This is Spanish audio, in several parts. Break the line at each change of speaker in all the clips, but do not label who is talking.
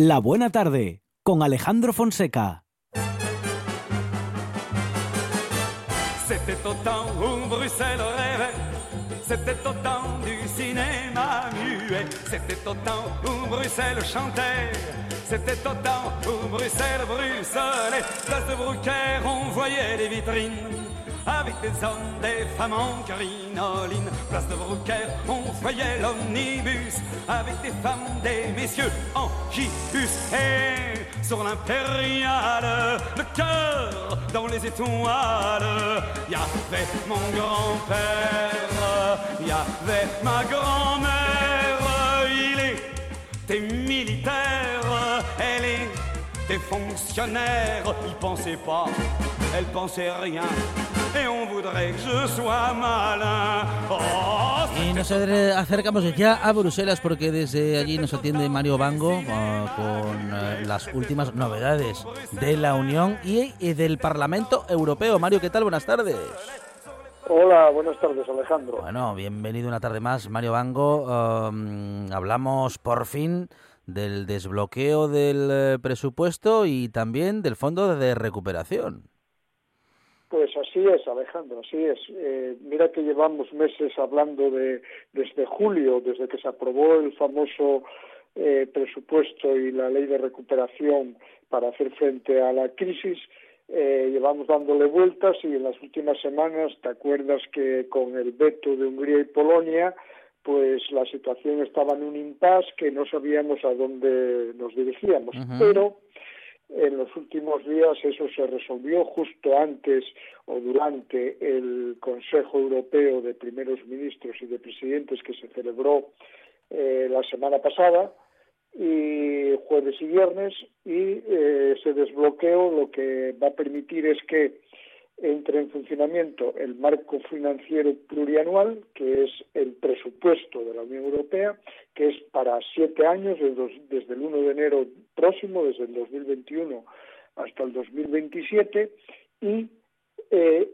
La Buena Tarde con Alejandro Fonseca.
C'était au temps où Bruxelles rêvait, c'était au temps du cinéma muet, c'était au temps où Bruxelles chantait, c'était au temps où Bruxelles bruxelait, place de Brouquer on voyait les vitrines avec des hommes, des femmes en crinoline. Place de Brouquer, on voyait l'omnibus avec des femmes, des messieurs en gibus. Et sur l'impériale, le cœur dans les étoiles, y avait mon grand-père, y avait ma grand-mère. Il était militaire, elle était fonctionnaire. Il pensait pas, elle pensait rien.
Y nos acercamos ya a Bruselas porque desde allí nos atiende Mario Bango ah, con eh, las últimas novedades de la Unión y, del Parlamento Europeo. Mario, ¿qué tal? Buenas tardes.
Hola, buenas tardes Alejandro.
Bueno, bienvenido una tarde más, Mario Bango. hablamos por fin del desbloqueo del eh, presupuesto y también del fondo de recuperación.
Pues así es, Alejandro, así es. Eh, mira que llevamos meses hablando de desde julio, desde que se aprobó el famoso eh, presupuesto y la ley de recuperación para hacer frente a la crisis. Eh, llevamos dándole vueltas y en las últimas semanas, ¿te acuerdas que con el veto de Hungría y Polonia, pues la situación estaba en un impasse que no sabíamos a dónde nos dirigíamos. Pero en los últimos días eso se resolvió justo antes o durante el Consejo Europeo de Primeros Ministros y de Presidentes que se celebró eh, la semana pasada y jueves y viernes y eh, ese desbloqueo lo que va a permitir es que entre en funcionamiento el marco financiero plurianual, que es el presupuesto de la Unión Europea, que es para siete años, desde el 1 de enero próximo, desde el 2021 hasta el 2027, y eh,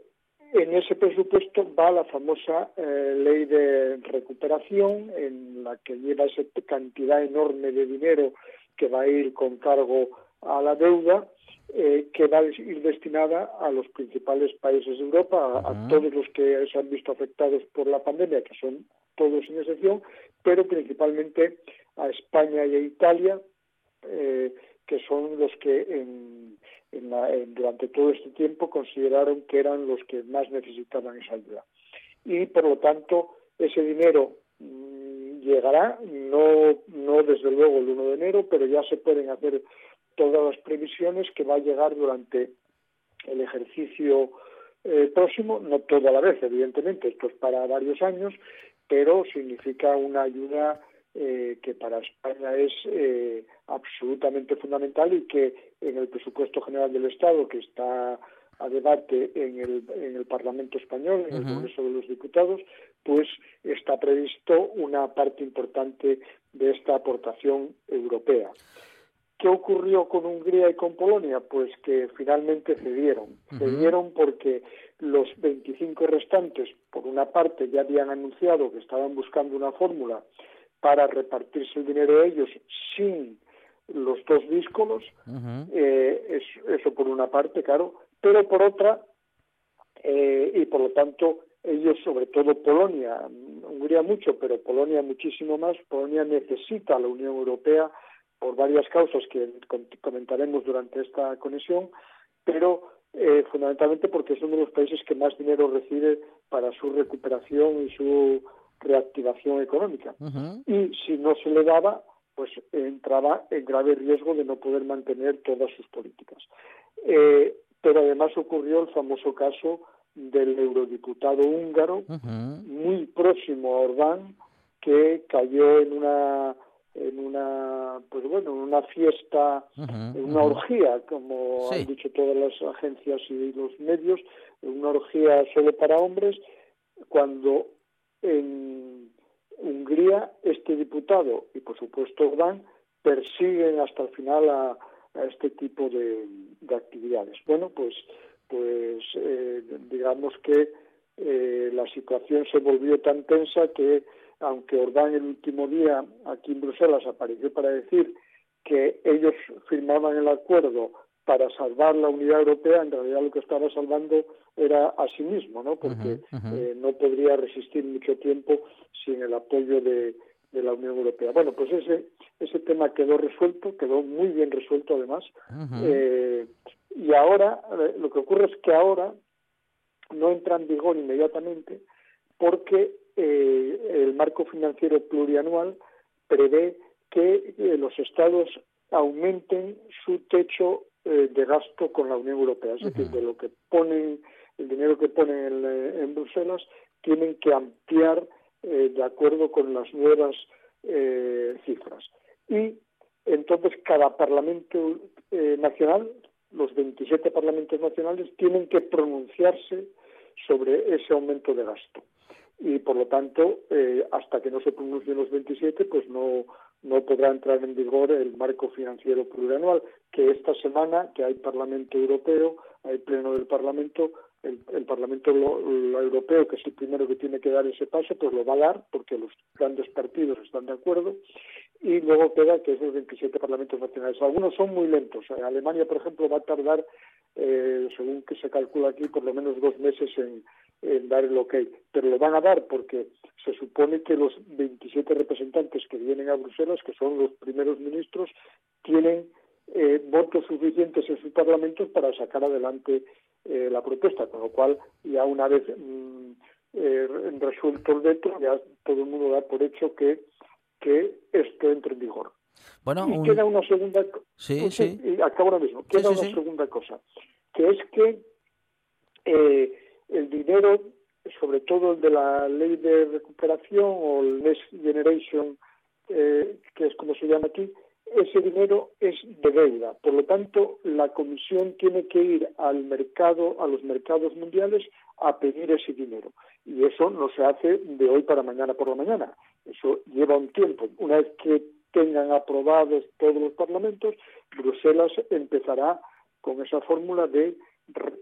en ese presupuesto va la famosa eh, ley de recuperación, en la que lleva esa cantidad enorme de dinero que va a ir con cargo a la deuda eh, que va a ir destinada a los principales países de Europa, a, todos los que se han visto afectados por la pandemia, que son todos sin excepción, pero principalmente a España y a Italia, eh, que son los que en, durante todo este tiempo consideraron que eran los que más necesitaban esa ayuda. Y por lo tanto, ese dinero mm, llegará, no, no desde luego el 1 de enero, pero ya se pueden hacer todas las previsiones que va a llegar durante el ejercicio eh, próximo, no toda la vez, evidentemente, esto es para varios años, pero significa una ayuda eh, que para España es eh, absolutamente fundamental y que en el presupuesto general del Estado, que está a debate en el, en el Parlamento español, en el Congreso de los Diputados, pues está previsto una parte importante de esta aportación europea. ¿Qué ocurrió con Hungría y con Polonia? Pues que finalmente cedieron. Cedieron porque los 25 restantes, por una parte, ya habían anunciado que estaban buscando una fórmula para repartirse el dinero a ellos sin los dos díscolos. Eh, eso, por una parte, claro. Pero por otra, eh, y por lo tanto, ellos, sobre todo Polonia, Hungría mucho, pero Polonia muchísimo más, Polonia necesita a la Unión Europea por varias causas que comentaremos durante esta conexión, pero eh, fundamentalmente porque es uno de los países que más dinero recibe para su recuperación y su reactivación económica. Y si no se le daba, pues entraba en grave riesgo de no poder mantener todas sus políticas. Eh, pero además ocurrió el famoso caso del eurodiputado húngaro, muy próximo a Orbán, que cayó en una en una pues bueno en una fiesta en una orgía como han dicho todas las agencias y los medios una orgía solo para hombres cuando en Hungría este diputado y por supuesto Orbán persiguen hasta el final a, este tipo de, actividades. Bueno pues pues eh, digamos que eh, la situación se volvió tan tensa que aunque Orbán el último día aquí en Bruselas apareció para decir que ellos firmaban el acuerdo para salvar la unidad europea, en realidad lo que estaba salvando era a sí mismo, ¿no? Porque eh, no podría resistir mucho tiempo sin el apoyo de, la Unión Europea. Bueno, pues ese ese tema quedó resuelto, quedó muy bien resuelto además. Eh, y ahora, eh, lo que ocurre es que ahora no entra en vigor inmediatamente porque el marco financiero plurianual prevé que los estados aumenten su techo de gasto con la Unión Europea, es decir, de lo que ponen el dinero que ponen en, en Bruselas, tienen que ampliar eh, de acuerdo con las nuevas eh, cifras. Y entonces cada Parlamento eh, nacional, los 27 parlamentos nacionales, tienen que pronunciarse sobre ese aumento de gasto. Y por lo tanto, hasta que no se pronuncien los 27, pues no, no podrá entrar en vigor el marco financiero plurianual, que esta semana, que hay Parlamento Europeo, hay Pleno del Parlamento, el, Parlamento Europeo, que es el primero que tiene que dar ese paso, pues lo va a dar porque los grandes partidos están de acuerdo y luego queda que esos 27 parlamentos nacionales. Algunos son muy lentos. Alemania, por ejemplo, va a tardar, eh, según que se calcula aquí, por lo menos dos meses en, dar el ok. Pero lo van a dar porque se supone que los 27 representantes que vienen a Bruselas, que son los primeros ministros, tienen eh, votos suficientes en sus parlamentos para sacar adelante eh, la propuesta, con lo cual ya una vez mm, eh, resuelto el veto, ya todo el mundo da por hecho que, que esto entre en vigor.
Bueno,
y queda una segunda
sí, sí.
Y acabo ahora mismo. Queda una segunda cosa, que es que eh, el dinero, sobre todo el de la ley de recuperación o el Next Generation, que es como se llama aquí, ese dinero es de deuda. Por lo tanto, la Comisión tiene que ir al mercado, a los mercados mundiales, a pedir ese dinero. Y eso no se hace de hoy para mañana por la mañana. Eso lleva un tiempo. Una vez que tengan aprobados todos los parlamentos, Bruselas empezará con esa fórmula de eh,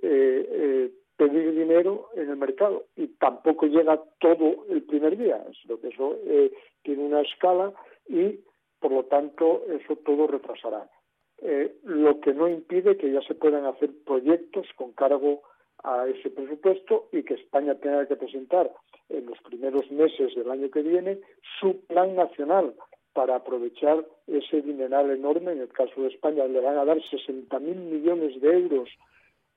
eh, pedir dinero en el mercado. Y tampoco llega todo el primer día, sino que eso eh, tiene una escala y por lo tanto eso todo retrasará. Eh, lo que no impide que ya se puedan hacer proyectos con cargo a ese presupuesto y que España tenga que presentar en los primeros meses del año que viene su plan nacional para aprovechar ese dineral enorme. En el caso de España le van a dar 60.000 millones de euros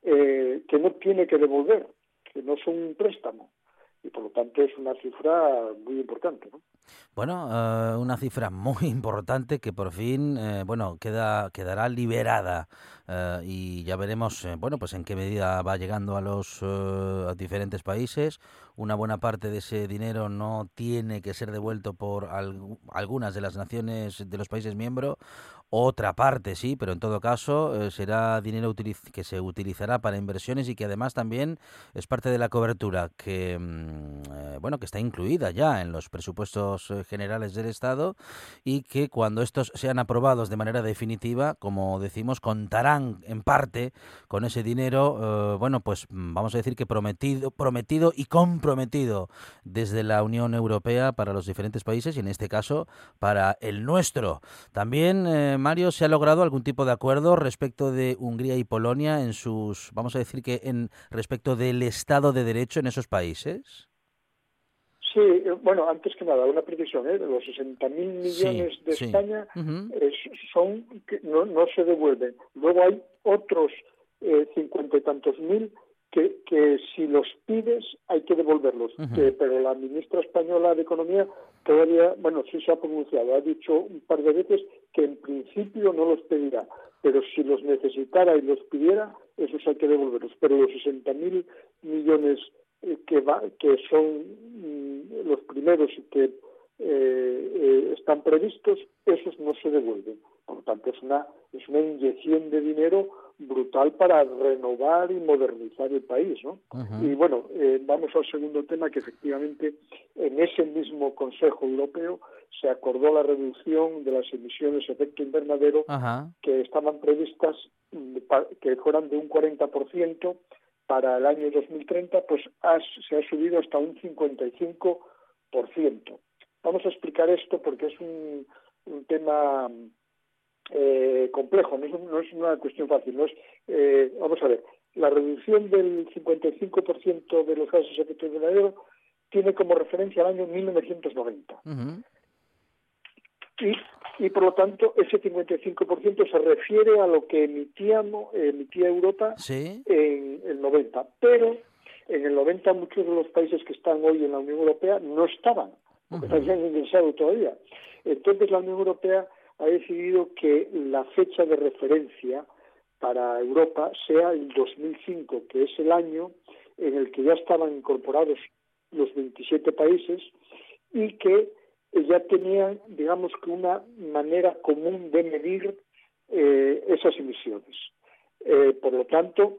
eh, que no tiene que devolver, que no son un préstamo. Y por lo tanto es una cifra muy importante. ¿no?
Bueno, eh, una cifra muy importante que por fin, eh, bueno, queda quedará liberada eh, y ya veremos, bueno, pues en qué medida va llegando a los diferentes países. Una buena parte de ese dinero no tiene que ser devuelto por algunas de las naciones de los países miembros. Otra parte sí, pero en todo caso será dinero que se utilizará para inversiones y que además también es parte de la cobertura que, mm, bueno, que está incluida ya en los presupuestos eh, generales del Estado y que cuando estos sean aprobados de manera definitiva, como decimos, contarán en parte con ese dinero, eh, bueno, pues mm, vamos a decir que prometido, prometido y comprometido desde la Unión Europea para los diferentes países y en este caso para el nuestro. También, eh, Mario, se ha logrado algún tipo de acuerdo respecto de Hungría y Polonia en sus, vamos a decir que en respecto del Estado de Derecho en esos países.
Sí, eh, bueno, antes que nada, una precisión, ¿eh? los 60.000 millones de España son no, no se devuelven. Luego hay otros eh, cincuenta y tantos mil que, que si los pides hay que devolverlos. pero la ministra española de Economía todavía, bueno, sí se ha pronunciado, ha dicho un par de veces que en principio no los pedirá, pero si los necesitara y los pidiera, esos hay que devolverlos. Pero los 60.000 millones eh, que, va, que son mm, los primeros y que eh, eh, están previstos, esos no se devuelven. Por lo tanto, es una, es una inyección de dinero brutal para renovar y modernizar el país. ¿no? Y bueno, vamos al segundo tema, que efectivamente en ese mismo Consejo Europeo se acordó la reducción de las emisiones de efecto invernadero que estaban previstas mm, que fueran de un 40% para el año 2030 pues se ha subido hasta un 55%. Vamos a explicar esto porque es un, tema eh, complejo, no es, no es, una cuestión fácil. No es, eh, vamos a ver, la reducción del 55% de los gases de efecto invernadero tiene como referencia el año 1990. y, y por lo tanto ese 55% se refiere a lo que emitíamos, emitía Europa en el 90. Pero en el 90 muchos de los países que están hoy en la Unión Europea no estaban, porque no habían ingresado todavía. Entonces la Unión Europea ha decidido que la fecha de referencia para Europa sea el 2005, que es el año en el que ya estaban incorporados los 27 países y que ya tenían, digamos que una manera común de medir eh, esas emisiones. Eh, por lo tanto,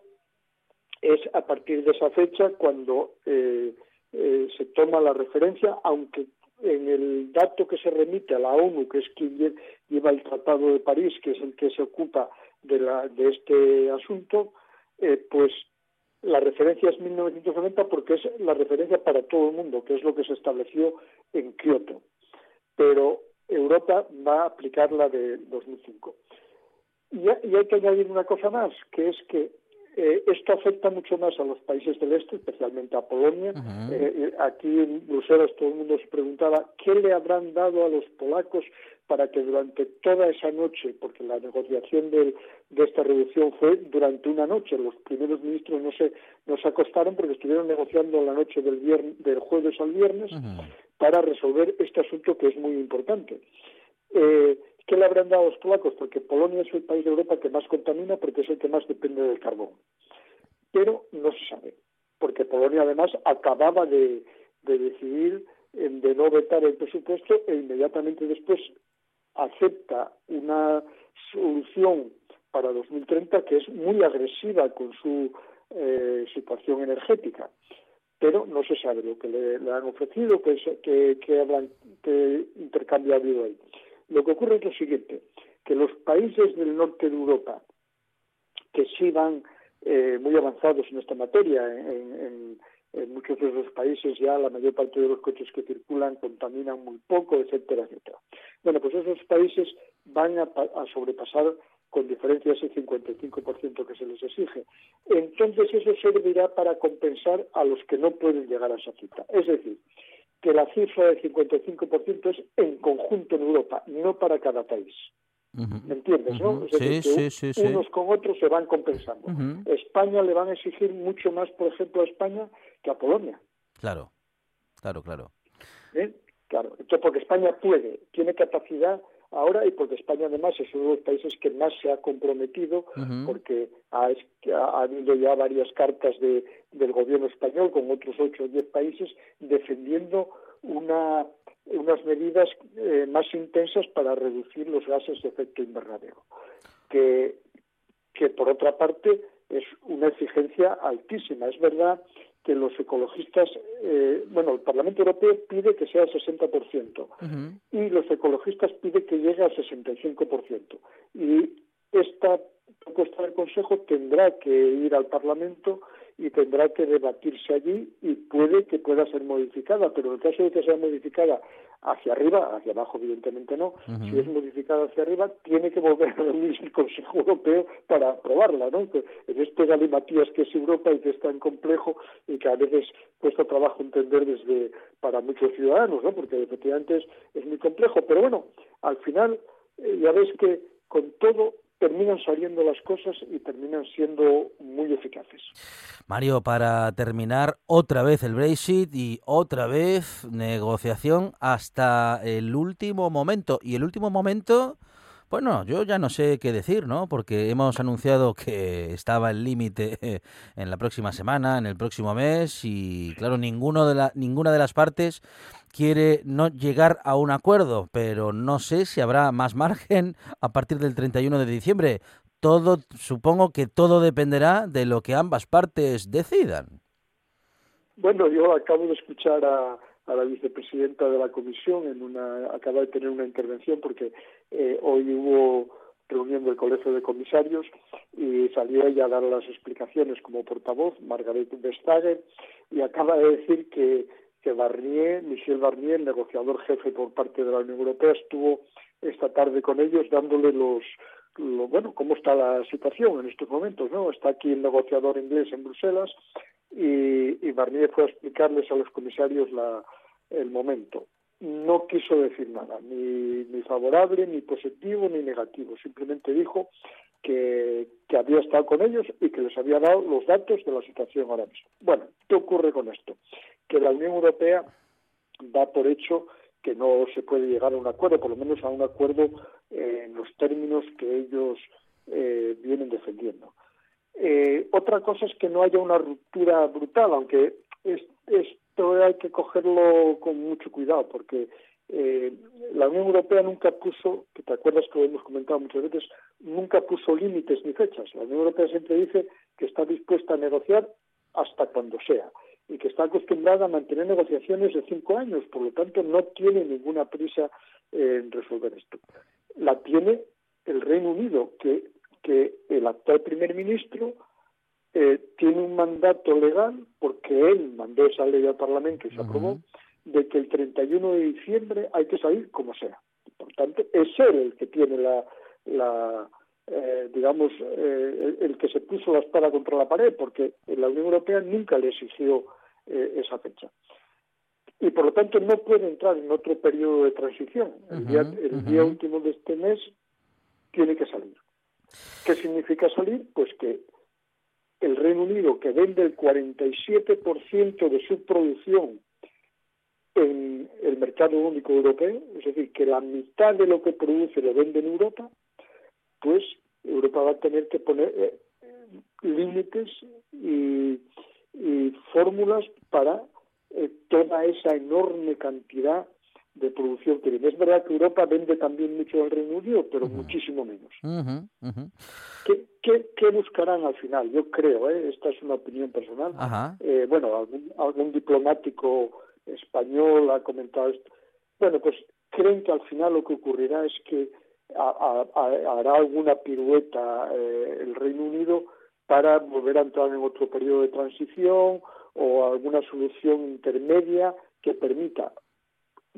es a partir de esa fecha cuando eh, se toma la referencia, aunque en el dato que se remite a la ONU, que es quien lleva el Tratado de París, que es el que se ocupa de, la, de este asunto, eh, pues la referencia es 1990 porque es la referencia para todo el mundo, que es lo que se estableció en Kioto. Pero Europa va a aplicar la de 2005. Y, y hay que añadir una cosa más, que es que eh, esto afecta mucho más a los países del este, especialmente a Polonia. Eh, eh, aquí en Bruselas todo el mundo se preguntaba qué le habrán dado a los polacos para que durante toda esa noche, porque la negociación de, esta reducción fue durante una noche, los primeros ministros no se, no se acostaron porque estuvieron negociando la noche del, viernes, del jueves al viernes para resolver este asunto que es muy importante. Eh, ¿Qué le habrán dado a los polacos? Porque Polonia es el país de Europa que más contamina porque es el que más depende del carbón. Pero no se sabe, porque Polonia además acababa de, decidir de no vetar el presupuesto e inmediatamente después acepta una solución para 2030 que es muy agresiva con su eh, situación energética. Pero no se sabe lo que le, han ofrecido, qué que, que, qué intercambio ha habido ahí. Lo que ocurre es lo siguiente, que los países del norte de Europa, que sí van eh, muy avanzados en esta materia, en, muchos de esos países ya la mayor parte de los coches que circulan contaminan muy poco, etcétera, etcétera. Bueno, pues esos países van a, a sobrepasar con diferencia ese 55% que se les exige. Entonces eso servirá para compensar a los que no pueden llegar a esa cifra. Es decir, que la cifra del 55% es en conjunto en Europa, no para cada país. ¿Me entiendes? ¿no?
sí, sí, sí,
unos con otros se van compensando. España le van a exigir mucho más, por ejemplo, a España que a Polonia.
Claro, claro, claro.
¿Eh? Claro, entonces porque España puede, tiene capacidad ahora y porque España además es uno de los países que más se ha comprometido porque ha, ha, habido ya varias cartas de, del gobierno español con otros ocho o diez países defendiendo una, unas medidas eh, más intensas para reducir los gases de efecto invernadero que, que por otra parte es una exigencia altísima. Es verdad que los ecologistas, eh, bueno, el Parlamento Europeo pide que sea el 60% y los ecologistas piden que llegue al 65%. Y esta propuesta del Consejo tendrá que ir al Parlamento y tendrá que debatirse allí y puede que pueda ser modificada, pero en el caso de que sea modificada hacia arriba, hacia abajo evidentemente no, si es modificada hacia arriba, tiene que volver a reunirse el Consejo Europeo para aprobarla, ¿no? En este galimatías que es Europa y que es tan complejo y que a veces cuesta trabajo entender desde para muchos ciudadanos, ¿no? Porque efectivamente es, es muy complejo, pero bueno, al final eh, ya ves que con todo terminan saliendo las cosas y terminan siendo muy eficaces.
Mario, para terminar, otra vez el Brexit y otra vez negociación hasta el último momento. Y el último momento, bueno, yo ya no sé qué decir, ¿no? Porque hemos anunciado que estaba el límite en la próxima semana, en el próximo mes, y claro, ninguno de la, ninguna de las partes quiere no llegar a un acuerdo, pero no sé si habrá más margen a partir del 31 de diciembre. Todo, supongo que todo dependerá de lo que ambas partes decidan.
Bueno, yo acabo de escuchar a, la vicepresidenta de la comisión en una acaba de tener una intervención porque eh, hoy hubo reunión del colegio de comisarios y salió ella a dar las explicaciones como portavoz, Margaret Vestager, y acaba de decir que que Barnier, Michel Barnier, el negociador jefe por parte de la Unión Europea, estuvo esta tarde con ellos dándole los, bueno, cómo está la situación en estos momentos, ¿no? Está aquí el negociador inglés en Bruselas y, y Barnier fue a explicarles a los comisarios la, el momento. No quiso decir nada, ni, ni favorable, ni positivo, ni negativo. Simplemente dijo que, que había estado con ellos y que les había dado los datos de la situación ahora mismo. Bueno, ¿qué ocurre con esto? Que la Unión Europea da por hecho que no se puede llegar a un acuerdo, por lo menos a un acuerdo eh, en los términos que ellos eh, vienen defendiendo. Eh, otra cosa es que no haya una ruptura brutal, aunque esto hay que cogerlo con mucho cuidado, porque la Unión Europea nunca puso, que te acuerdas que lo hemos comentado muchas veces, nunca puso límites ni fechas. La Unión Europea siempre dice que está dispuesta a negociar hasta cuando sea y que está acostumbrada a mantener negociaciones de cinco años, por lo tanto no tiene ninguna prisa en resolver esto. La tiene el Reino Unido, que el actual primer ministro eh, tiene un mandato legal, porque él mandó esa ley al Parlamento y se aprobó, de que el 31 de diciembre hay que salir como sea. Por tanto, es él el que tiene la, la eh, digamos, eh, el que se puso la espada contra la pared, porque la Unión Europea nunca le exigió eh, esa fecha. Y por lo tanto no puede entrar en otro periodo de transición. El, día, el día último de este mes tiene que salir. ¿Qué significa salir? Pues que el Reino Unido, que vende el 47% de su producción en el mercado único europeo, es decir, que la mitad de lo que produce lo vende en Europa, pues Europa va a tener que poner eh, límites y, fórmulas para eh, toda esa enorme cantidad de producción que viene. Es verdad que Europa vende también mucho al Reino Unido, pero muchísimo menos. ¿Qué, qué, qué, buscarán al final? Yo creo, ¿eh? esta es una opinión personal, eh, bueno, algún, algún diplomático español ha comentado esto. Bueno, pues creen que al final lo que ocurrirá es que hará alguna pirueta eh, el Reino Unido para volver a entrar en otro periodo de transición o alguna solución intermedia que permita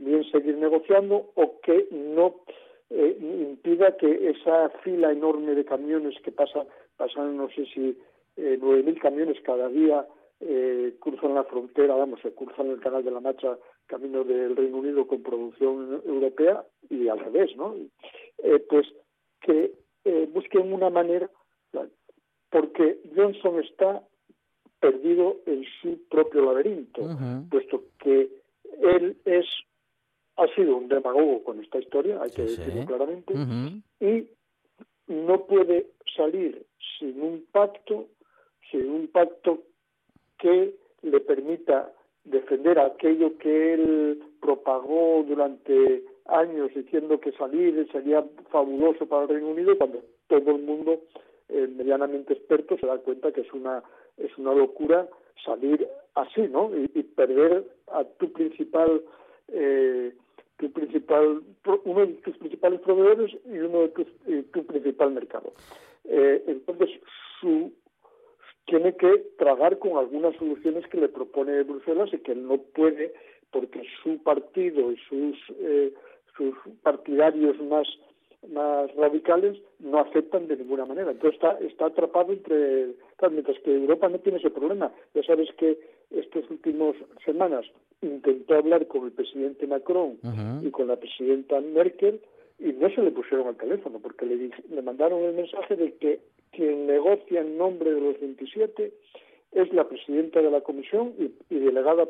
bien seguir negociando o que no eh, impida que esa fila enorme de camiones que pasan, pasan no sé si eh, 9.000 camiones cada día eh, cruzan la frontera, vamos, se cruzan el Canal de la Mancha camino del Reino Unido con producción europea y al revés, ¿no? Eh, pues que eh, busquen una manera porque Johnson está perdido en su propio laberinto, puesto que él es ha sido un demagogo con esta historia, hay que decirlo claramente, y no puede salir sin un pacto, sin un pacto que le permita defender aquello que él propagó durante años diciendo que salir sería fabuloso para el Reino Unido cuando todo el mundo eh, medianamente experto se da cuenta que es una es una locura salir así, ¿no? Y, perder a tu principal eh, tu principal uno de tus principales proveedores y uno de tus tu principal mercado. Eh, entonces su tiene que tragar con algunas soluciones que le propone Bruselas y que no puede porque su partido y sus eh, sus partidarios más más radicales no aceptan de ninguna manera. Entonces está, está atrapado entre... mientras que Europa no tiene ese problema. Ya sabes que estas últimas semanas intentó hablar con el presidente Macron y con la presidenta Merkel y no se le pusieron al teléfono porque le, le mandaron el mensaje de que quien negocia en nombre de los 27 es la presidenta de la comisión y, delegada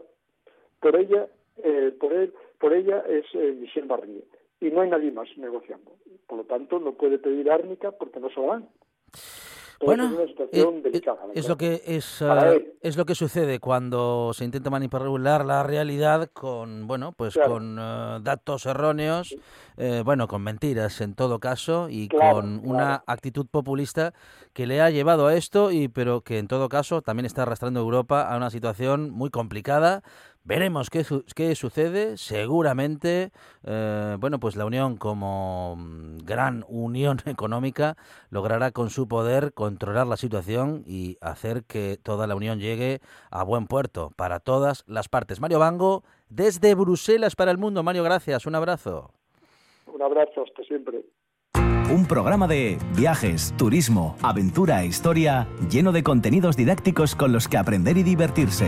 por ella eh, por él por ella es eh, Michel Barnier y no hay nadie más negociando. Por lo tanto, no puede pedir árnica porque no se lo dan.
Bueno, eh, eh, es, lo que es, eh, es lo que sucede cuando se intenta manipular la realidad con bueno pues con datos erróneos, bueno con mentiras en todo caso y con una actitud populista que le ha llevado a esto y pero que en todo caso también está arrastrando a Europa a una situación muy complicada Veremos qué, qué sucede. Seguramente, eh, bueno, pues la Unión como mm, gran unión económica logrará con su poder controlar la situación y hacer que toda la Unión llegue a buen puerto para todas las partes. Mario Bango, desde Bruselas para el mundo. Mario, gracias. Un abrazo.
Un abrazo, hasta siempre.
Un programa de viajes, turismo, aventura e historia lleno de contenidos didácticos con los que aprender y divertirse.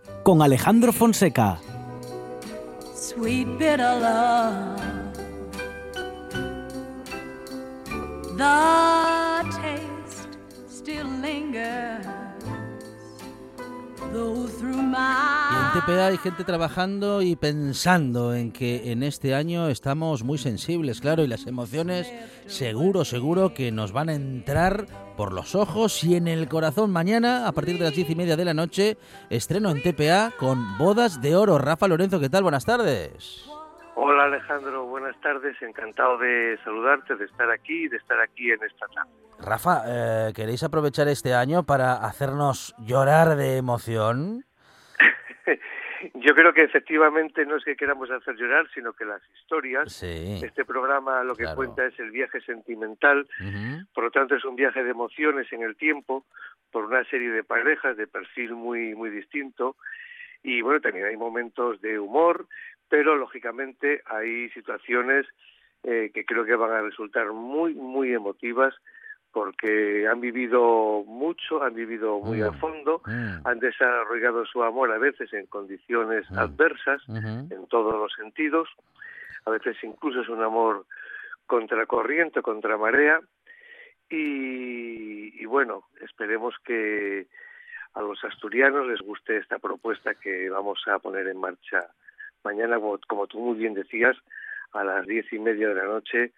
con Alejandro Fonseca.
Sweet bitter love. The taste still lingers.
Y en TPA hay gente trabajando y pensando en que en este año estamos muy sensibles, claro, y las emociones seguro, seguro que nos van a entrar por los ojos y en el corazón. Mañana, a partir de las diez y media de la noche, estreno en TPA con Bodas de Oro. Rafa Lorenzo, ¿qué tal? Buenas tardes.
Hola Alejandro, buenas tardes, encantado de saludarte, de estar aquí y de estar aquí en esta tarde.
Rafa, eh, ¿queréis aprovechar este año para hacernos llorar de emoción?
Yo creo que efectivamente no es que queramos hacer llorar, sino que las historias,
Sí.
este programa lo que
Claro.
cuenta es el viaje sentimental, por lo tanto es un viaje de emociones en el tiempo, por una serie de parejas de perfil muy, muy distinto, y bueno, también hay momentos de humor, pero lógicamente hay situaciones eh, que creo que van a resultar muy, muy emotivas, porque han vivido mucho, han vivido muy a
Mm.
fondo,
Mm.
han desarrollado su amor a veces en condiciones
Mm.
adversas, en todos los sentidos, a veces incluso es un amor contracorriente, contra marea, y, y bueno, esperemos que a los asturianos les guste esta propuesta que vamos a poner en marcha mañana, como, como tú muy bien decías, a las diez y media de la noche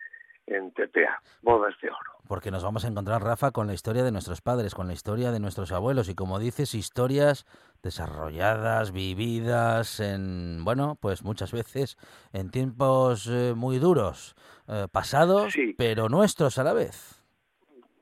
en TPA, Bodas de Oro.
Porque nos vamos a encontrar, Rafa, con la historia de nuestros padres, con la historia de nuestros abuelos y, como dices, historias desarrolladas, vividas en, bueno, pues muchas veces en tiempos eh, muy duros, eh, pasados,
Sí.
pero nuestros a la vez.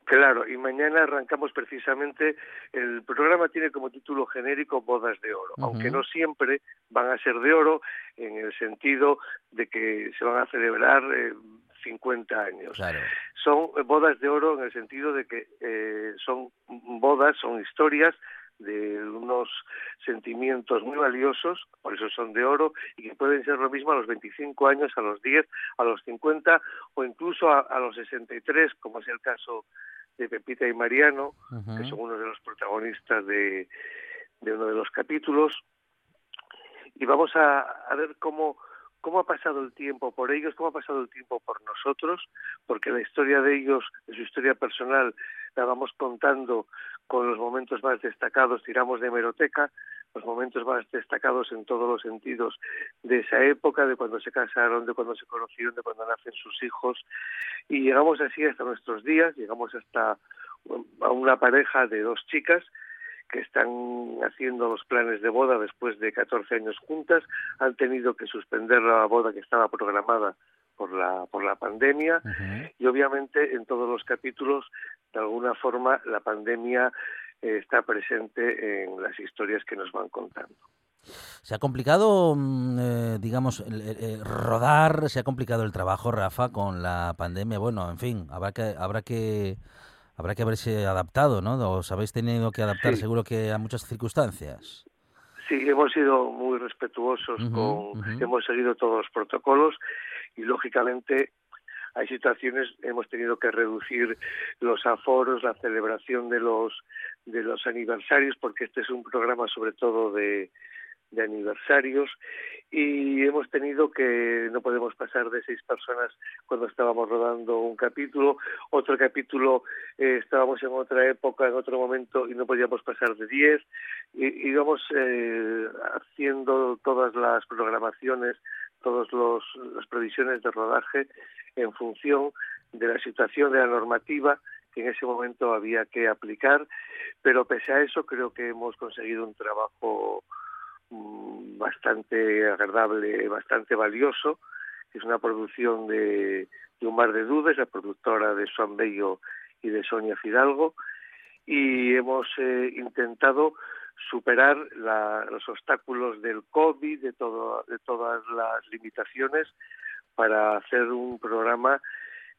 Claro, y mañana arrancamos precisamente, el programa tiene como título genérico Bodas de Oro, aunque no siempre van a ser de oro en el sentido de que se van a celebrar eh, 50 años.
Claro.
Son eh, bodas de oro en el sentido de que eh, son bodas, son historias de unos sentimientos muy valiosos, por eso son de oro, y que pueden ser lo mismo a los 25 años, a los 10, a los 50 o incluso a, a los 63, como es el caso de Pepita y Mariano, que son uno de los protagonistas de, de uno de los capítulos. Y vamos a, a ver cómo, cómo ha pasado el tiempo por ellos, cómo ha pasado el tiempo por nosotros, porque la historia de ellos, de su historia personal, la vamos contando con los momentos más destacados, tiramos de hemeroteca, los momentos más destacados en todos los sentidos de esa época, de cuando se casaron, de cuando se conocieron, de cuando nacen sus hijos, y llegamos así hasta nuestros días, llegamos hasta um, a una pareja de dos chicas que están haciendo los planes de boda después de 14 años juntas, han tenido que suspender la boda que estaba programada por la por la pandemia y obviamente en todos los capítulos de alguna forma la pandemia eh, está presente en las historias que nos van contando.
Se ha complicado, mm, eh, digamos, el rodar, se ha complicado el trabajo, Rafa, con la pandemia. Bueno, en fin, habrá que, habrá que, habrá que haberse adaptado, ¿no? Os habéis tenido que adaptar,
Sí.
seguro que a muchas circunstancias.
Sí, hemos sido muy respetuosos, con, hemos seguido todos los protocolos y lógicamente hay situaciones hemos tenido que reducir los aforos, la celebración de los de los aniversarios porque este es un programa sobre todo de de aniversarios y hemos tenido que no podemos pasar de seis personas cuando estábamos rodando un capítulo, otro capítulo eh, estábamos en otra época, en otro momento y no podíamos pasar de diez. Y íbamos eh, haciendo todas las programaciones, todas las previsiones de rodaje en función de la situación de la normativa que en ese momento había que aplicar, pero pese a eso creo que hemos conseguido un trabajo bastante agradable, bastante valioso, es una producción de, de Un mar de dudas, la productora de Juan Bello y de Sonia Fidalgo, y hemos eh, intentado superar los obstáculos del COVID, de, todo, de todas las limitaciones, para hacer un programa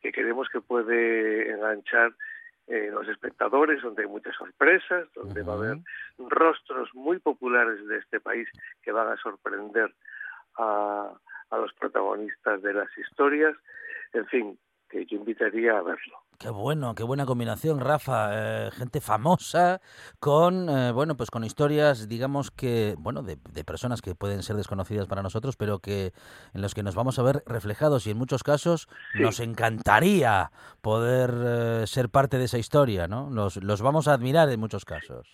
que creemos que puede enganchar eh, los espectadores, donde hay muchas sorpresas, donde va a haber rostros muy populares de este país que van a sorprender a, a los protagonistas de las historias. En fin, que yo invitaría a verlo.
Qué bueno, qué buena combinación, Rafa. Eh, gente famosa con, eh, bueno, pues con historias, digamos que, bueno, de, de, personas que pueden ser desconocidas para nosotros, pero que en los que nos vamos a ver reflejados y en muchos casos sí. nos encantaría poder eh, ser parte de esa historia, ¿no? Los, los vamos a admirar en muchos casos.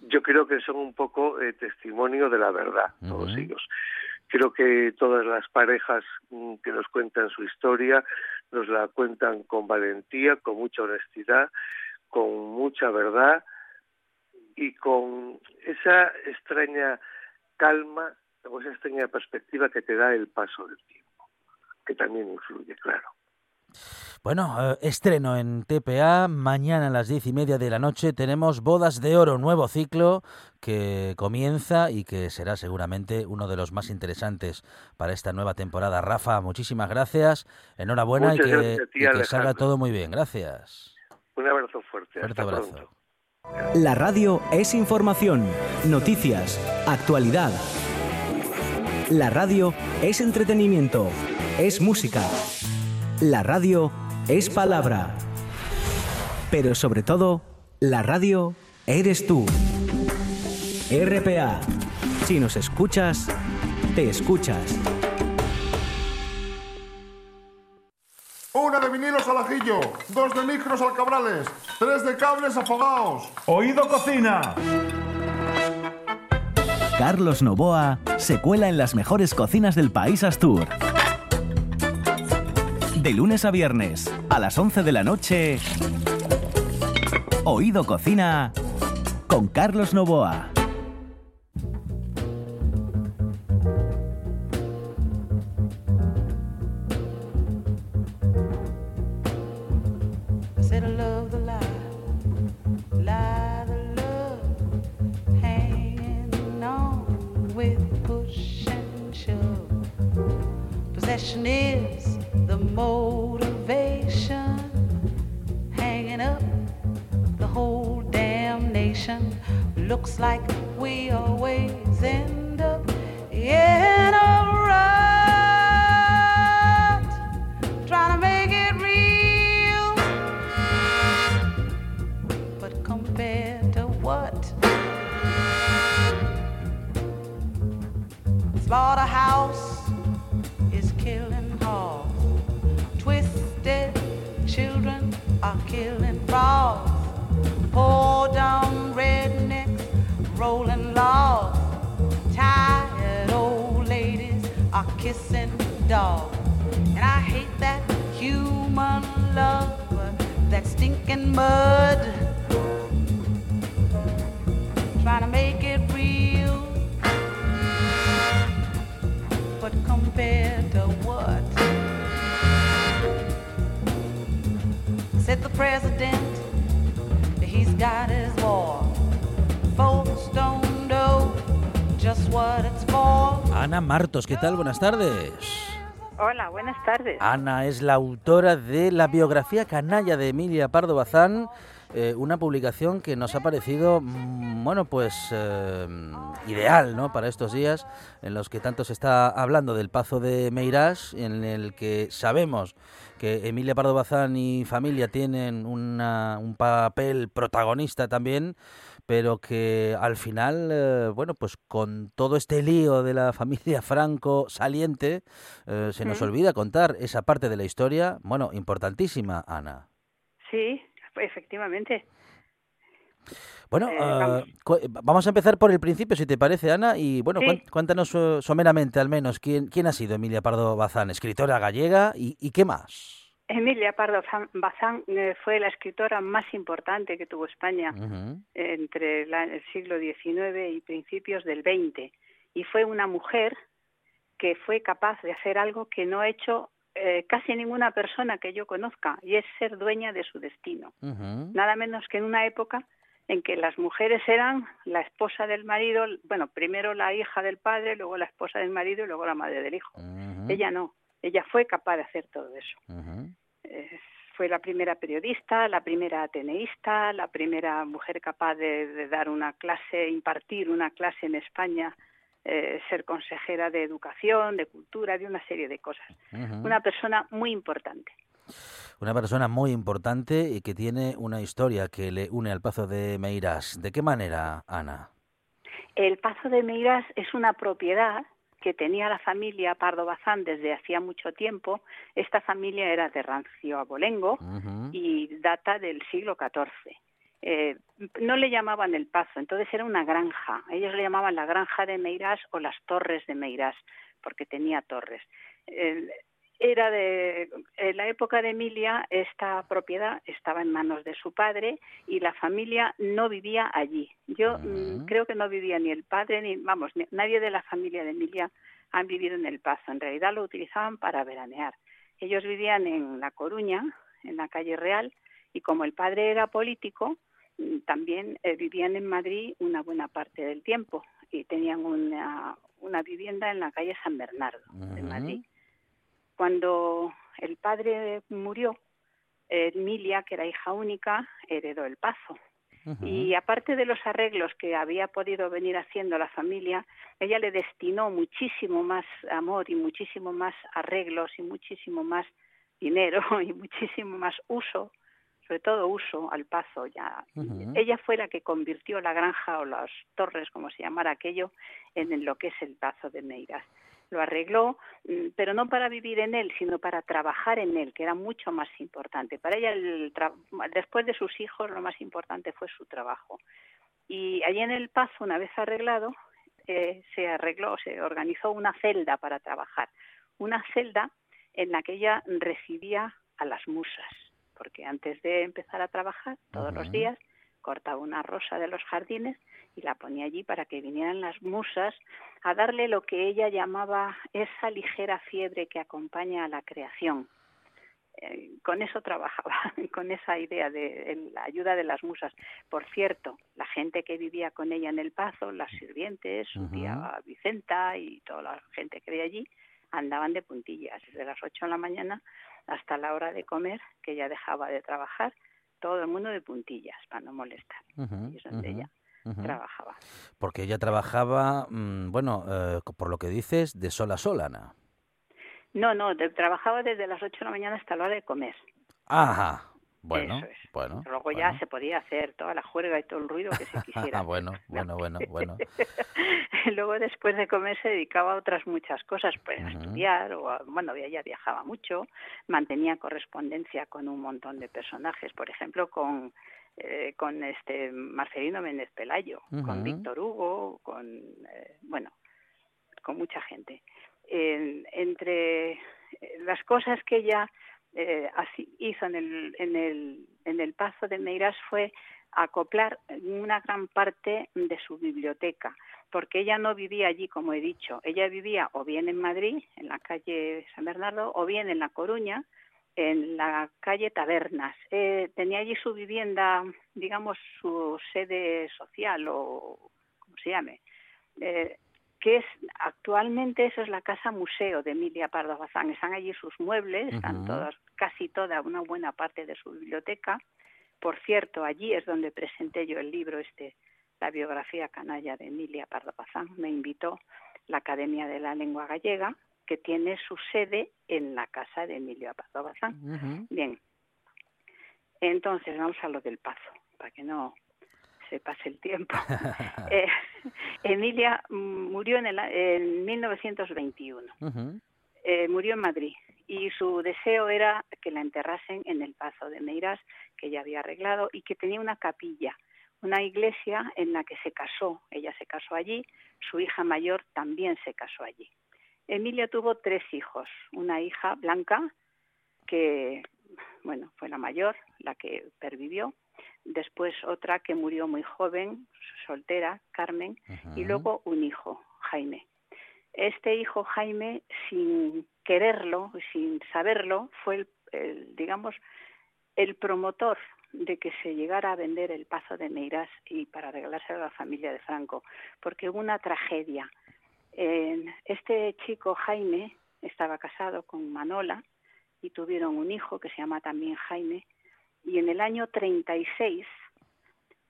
Yo creo que son un poco testimonio de la verdad, uh -huh. todos ellos. Creo que todas las parejas mm, que nos cuentan su historia nos la cuentan con valentía, con mucha honestidad, con mucha verdad y con esa extraña calma esa extraña perspectiva que te da el paso del tiempo, que también influye, claro.
Bueno, eh, estreno en TPA. Mañana a las diez y media de la noche tenemos Bodas de Oro, nuevo ciclo que comienza y que será seguramente uno de los más interesantes para esta nueva temporada. Rafa, muchísimas gracias. Enhorabuena
Muchas
y que,
gracias
y salga todo muy bien. Gracias.
Un abrazo fuerte.
Fuerte
Hasta
abrazo.
pronto.
La radio es información, noticias, actualidad. La radio es entretenimiento, es música. La radio es palabra. Pero sobre todo, la radio eres tú. RPA. Si nos escuchas, te escuchas.
Una de vinilos al ajillo, dos de micros al cabrales, tres de cables afogados.
Oído cocina.
Carlos Novoa se cuela en las mejores cocinas del país Astur. De lunes a viernes, a las 11 de la noche, Oído Cocina con Carlos Novoa.
Looks like we always end mud. Trying to make it real. But compared to what? Said the president, he's got his war. Folks don't know just what it's for.
Ana Martos, ¿qué tal? Buenas tardes.
Hola, buenas tardes.
Ana es la autora de la biografía canalla de Emilia Pardo Bazán, eh, una publicación que nos ha parecido, mm, bueno, pues eh, ideal, ¿no? Para estos días en los que tanto se está hablando del Pazo de Meirás, en el que sabemos que Emilia Pardo Bazán y familia tienen una, un papel protagonista también, pero que al final, eh, bueno, pues con todo este lío de la familia Franco saliente, eh, se nos
Mm.
olvida contar esa parte de la historia, bueno, importantísima, Ana.
Sí, efectivamente.
Bueno,
Eh, vamos.
a empezar por el principio, si te parece, Ana, y bueno,
Sí.
cuéntanos someramente al menos quién, quién ha sido Emilia Pardo Bazán, escritora gallega y, y qué más.
Emilia Pardo Bazán eh, fue la escritora más importante que tuvo España entre el siglo XIX y principios del XX. Y fue una mujer que fue capaz de hacer algo que no ha hecho eh, casi ninguna persona que yo conozca y es ser dueña de su destino. Nada menos que en una época en que las mujeres eran la esposa del marido, bueno, primero la hija del padre, luego la esposa del marido y luego la madre del hijo. Ella no, ella fue capaz de hacer todo eso. Eh, fue la primera periodista, la primera ateneísta, la primera mujer capaz de, de dar una clase, impartir una clase en España, eh, ser consejera de educación, de cultura, de una serie de cosas. Una persona muy importante.
Una persona muy importante y que tiene una historia que le une al Pazo de Meirás. ¿De qué manera, Ana?
El Pazo de Meirás es una propiedad que tenía la familia Pardo Bazán desde hacía mucho tiempo. Esta familia era de Rancio Abolengo y data del siglo XIV. Eh, no le llamaban el Pazo, entonces era una granja. Ellos le llamaban la granja de Meirás o las torres de Meirás, porque tenía torres. Era de en la época de Emilia esta propiedad estaba en manos de su padre y la familia no vivía allí. Yo mm, creo que no vivía ni el padre ni vamos, ni- nadie de la familia de Emilia han vivido en el Pazo. En realidad lo utilizaban para veranear. Ellos vivían en La Coruña, en la calle Real, y como el padre era político, mm, también eh, vivían en Madrid una buena parte del tiempo y tenían una, una vivienda en la calle San Bernardo de. Madrid. Cuando el padre murió, Emilia, que era hija única, heredó el pazo. Y aparte de los arreglos que había podido venir haciendo la familia, ella le destinó muchísimo más amor y muchísimo más arreglos y muchísimo más dinero y muchísimo más uso, sobre todo uso al pazo. Ya ella fue la que convirtió la granja o las torres, como se llamara aquello, en lo que es el pazo de Meiras. Lo arregló, mm, pero no para vivir en él, sino para trabajar en él, que era mucho más importante. Para ella, el tra- después de sus hijos, lo más importante fue su trabajo. Y allí en el Pazo, una vez arreglado, eh, se arregló, se organizó una celda para trabajar. Una celda en la que ella recibía a las musas, porque antes de empezar a trabajar, todos los días, cortaba una rosa de los jardines y la ponía allí para que vinieran las musas a darle lo que ella llamaba esa ligera fiebre que acompaña a la creación. Eh, con eso trabajaba, con esa idea de la ayuda de las musas. Por cierto, la gente que vivía con ella en el Pazo, las sirvientes, su tía. Vicenta y toda la gente que de allí, andaban de puntillas desde las 8 de la mañana hasta la hora de comer, que ella dejaba de trabajar, todo el mundo de puntillas para no molestar. Y es donde ella trabajaba.
Porque ella trabajaba, mm, bueno, eh, por lo que dices, de sol a sol, Ana.
No, no, de- trabajaba desde las 8 de la mañana hasta la hora de comer.
Ajá. Bueno,
es.
bueno.
Luego ya se podía hacer toda la juerga y todo el ruido que se quisiera.
Ah, bueno, bueno, bueno, bueno.
Luego después de comer se dedicaba a otras muchas cosas, pues a estudiar o a- bueno, ella viajaba mucho, mantenía correspondencia con un montón de personajes, por ejemplo con eh, con este Marcelino Méndez Pelayo, con. Víctor Hugo, con eh, bueno, con mucha gente. En- entre eh, las cosas que ella eh, así hizo en el, en el en el Pazo de Meirás fue acoplar una gran parte de su biblioteca, porque ella no vivía allí, como he dicho. Ella vivía o bien en Madrid, en la calle San Bernardo, o bien en La Coruña, en la calle Tabernas. Eh, tenía allí su vivienda, digamos, su sede social o como se llame, eh, que es actualmente eso es la casa museo de Emilia Pardo Bazán. Están allí sus muebles, están todas, casi toda, una buena parte de su biblioteca. Por cierto, allí es donde presenté yo el libro este, la biografía canalla de Emilia Pardo Bazán. Me invitó la Academia de la Lengua Gallega, que tiene su sede en la casa de Emilia Pardo Bazán. Bien, entonces vamos a lo del pazo, para que no se pase el tiempo. Eh, Emilia murió en, el, en 1921,
Ujú.
eh, murió en Madrid y su deseo era que la enterrasen en el Pazo de Meirás, que ella había arreglado y que tenía una capilla, una iglesia en la que se casó. Ella se casó allí, su hija mayor también se casó allí. Emilia tuvo tres hijos, una hija Blanca, que bueno, fue la mayor, la que pervivió, después otra que murió muy joven, soltera, Carmen, y luego un hijo, Jaime. Este hijo Jaime, sin quererlo, sin saberlo, fue el, el, digamos, el promotor de que se llegara a vender el Pazo de Meirás y para regalárselo a la familia de Franco, porque hubo una tragedia. Este chico Jaime estaba casado con Manola y tuvieron un hijo que se llama también Jaime y en el año 36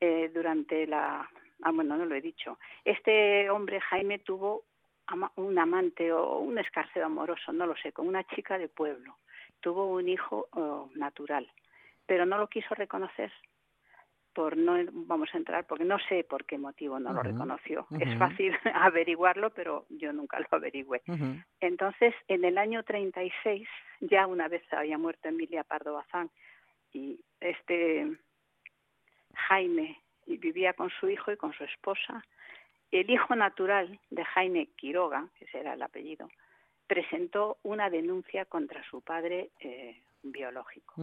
eh, durante la ah bueno no lo he dicho este hombre Jaime tuvo ama- un amante o un escarceo amoroso no lo sé con una chica de pueblo. Tuvo un hijo oh, natural pero no lo quiso reconocer por no vamos a entrar porque no sé por qué motivo no lo reconoció. Es fácil averiguarlo pero yo nunca lo averigüé. Entonces, en el año 36, ya una vez había muerto Emilia Pardo Bazán y este Jaime y vivía con su hijo y con su esposa, el hijo natural de Jaime Quiroga, que ese era el apellido, presentó una denuncia contra su padre eh, biológico.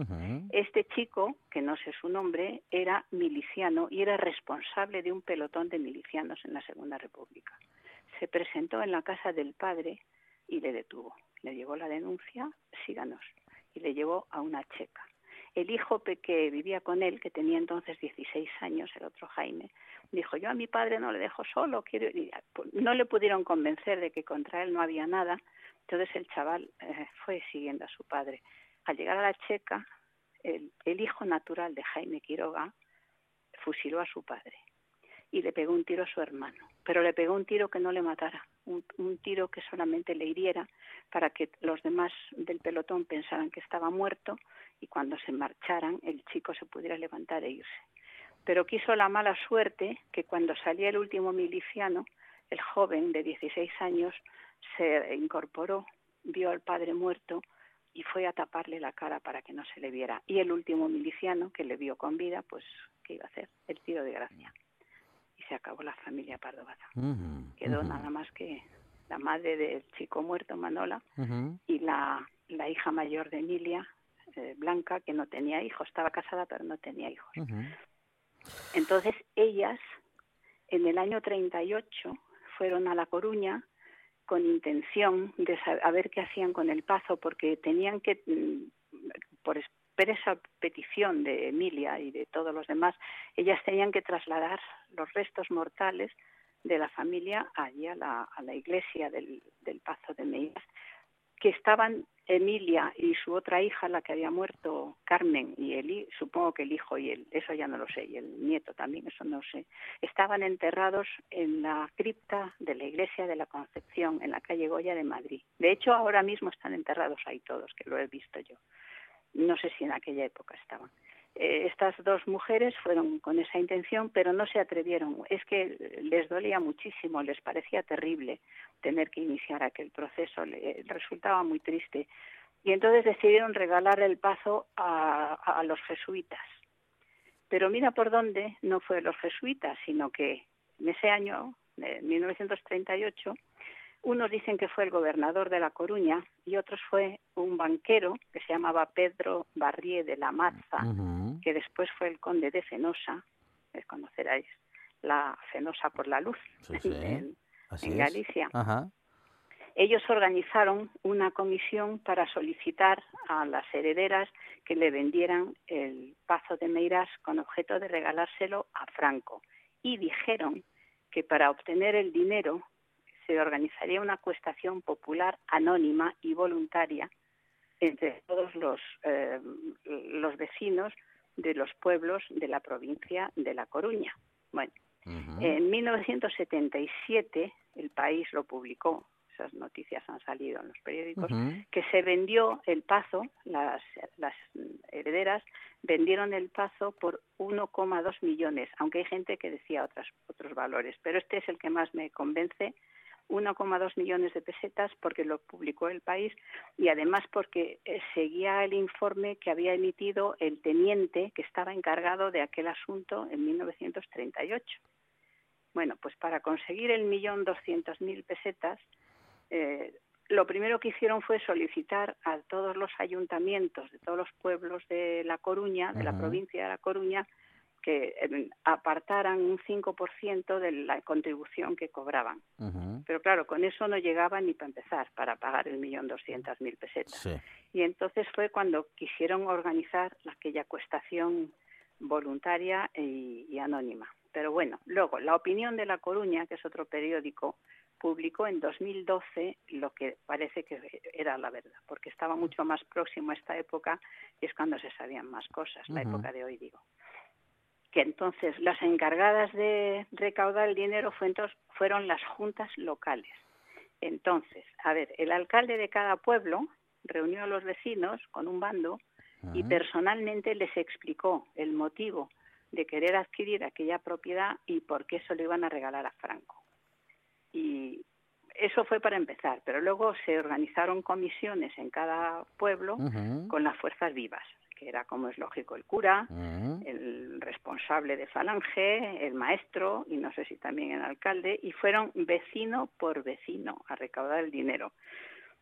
Este chico, que no sé su nombre, era miliciano y era responsable de un pelotón de milicianos en la Segunda República. Se presentó en la casa del padre y le detuvo. Le llevó la denuncia, síganos, y le llevó a una checa. El hijo que vivía con él, que tenía entonces 16 años, el otro Jaime, dijo, yo a mi padre no le dejo solo, quiero ir". Y, pues, No le pudieron convencer de que contra él no había nada, entonces el chaval eh, fue siguiendo a su padre. Al llegar a la checa, el hijo natural de Jaime Quiroga fusiló a su padre y le pegó un tiro a su hermano, pero le pegó un tiro que no le matara, un, tiro que solamente le hiriera para que los demás del pelotón pensaran que estaba muerto y cuando se marcharan el chico se pudiera levantar e irse. Pero quiso la mala suerte que cuando salía el último miliciano, el joven de 16 años se incorporó, vio al padre muerto y fue a taparle la cara para que no se le viera. Y el último miliciano que le vio con vida, pues, ¿qué iba a hacer? El tiro de gracia. Y se acabó la familia Pardo Bazán. Quedó nada más que la madre del chico muerto, Manola, y la, la hija mayor de Emilia, eh, Blanca, que no tenía hijos. Estaba casada, pero no tenía hijos. Entonces ellas, en el año 38, fueron a La Coruña con intención de sa- a ver qué hacían con el pazo, porque tenían que, mm, por expresa petición de Emilia y de todos los demás, ellas tenían que trasladar los restos mortales de la familia allí a la, a la iglesia del, Pazo de Meías, que estaban Emilia y su otra hija, la que había muerto, Carmen, y el, supongo que el hijo y el, eso ya no lo sé, y el nieto también, eso no sé, estaban enterrados en la cripta de la iglesia de la Concepción, en la calle Goya de Madrid. De hecho, ahora mismo están enterrados ahí todos, que lo he visto yo. No sé si en aquella época estaban. Eh, estas dos mujeres fueron con esa intención, pero no se atrevieron. Es que les dolía muchísimo, les parecía terrible tener que iniciar aquel proceso, le resultaba muy triste. Y entonces decidieron regalar el pazo a, los jesuitas. Pero mira por dónde no fue los jesuitas, sino que en ese año, de 1938, unos dicen que fue el gobernador de La Coruña y otros fue un banquero que se llamaba Pedro Barrié de la Maza, que después fue el conde de Fenosa, les conoceráis, la Fenosa por la Luz,
Sí, sí.
en. Galicia.
Ajá.
Ellos organizaron una comisión para solicitar a las herederas que le vendieran el Pazo de Meirás con objeto de regalárselo a Franco. Y dijeron que para obtener el dinero se organizaría una cuestación popular anónima y voluntaria entre todos los, eh, los vecinos de los pueblos de la provincia de La Coruña. Bueno, en 1977 el país lo publicó, esas noticias han salido en los periódicos, que se vendió el pazo, las, las herederas vendieron el pazo por 1,2 millones, aunque hay gente que decía otras, otros valores, pero este es el que más me convence, 1,2 millones de pesetas porque lo publicó el país y además porque eh, seguía el informe que había emitido el teniente que estaba encargado de aquel asunto en 1938. Bueno, pues para conseguir el millón doscientos mil pesetas, eh, lo primero que hicieron fue solicitar a todos los ayuntamientos de todos los pueblos de La Coruña, de la provincia de La Coruña, que eh, apartaran un 5% de la contribución que cobraban. Pero claro, con eso no llegaban ni para empezar, para pagar el millón doscientas mil pesetas. Y entonces fue cuando quisieron organizar aquella cuestación voluntaria y, y anónima. Pero bueno, luego, La Opinión de La Coruña, que es otro periódico, publicó en 2012 lo que parece que era la verdad, porque estaba mucho más próximo a esta época y es cuando se sabían más cosas, la época de hoy digo. Que entonces las encargadas de recaudar el dinero fueron las juntas locales. Entonces, a ver, el alcalde de cada pueblo reunió a los vecinos con un bando y personalmente les explicó el motivo de querer adquirir aquella propiedad y por qué se lo iban a regalar a Franco. Y eso fue para empezar, pero luego se organizaron comisiones en cada pueblo con las fuerzas vivas, que era, como es lógico, el cura, el responsable de Falange, el maestro y no sé si también el alcalde, y fueron vecino por vecino a recaudar el dinero.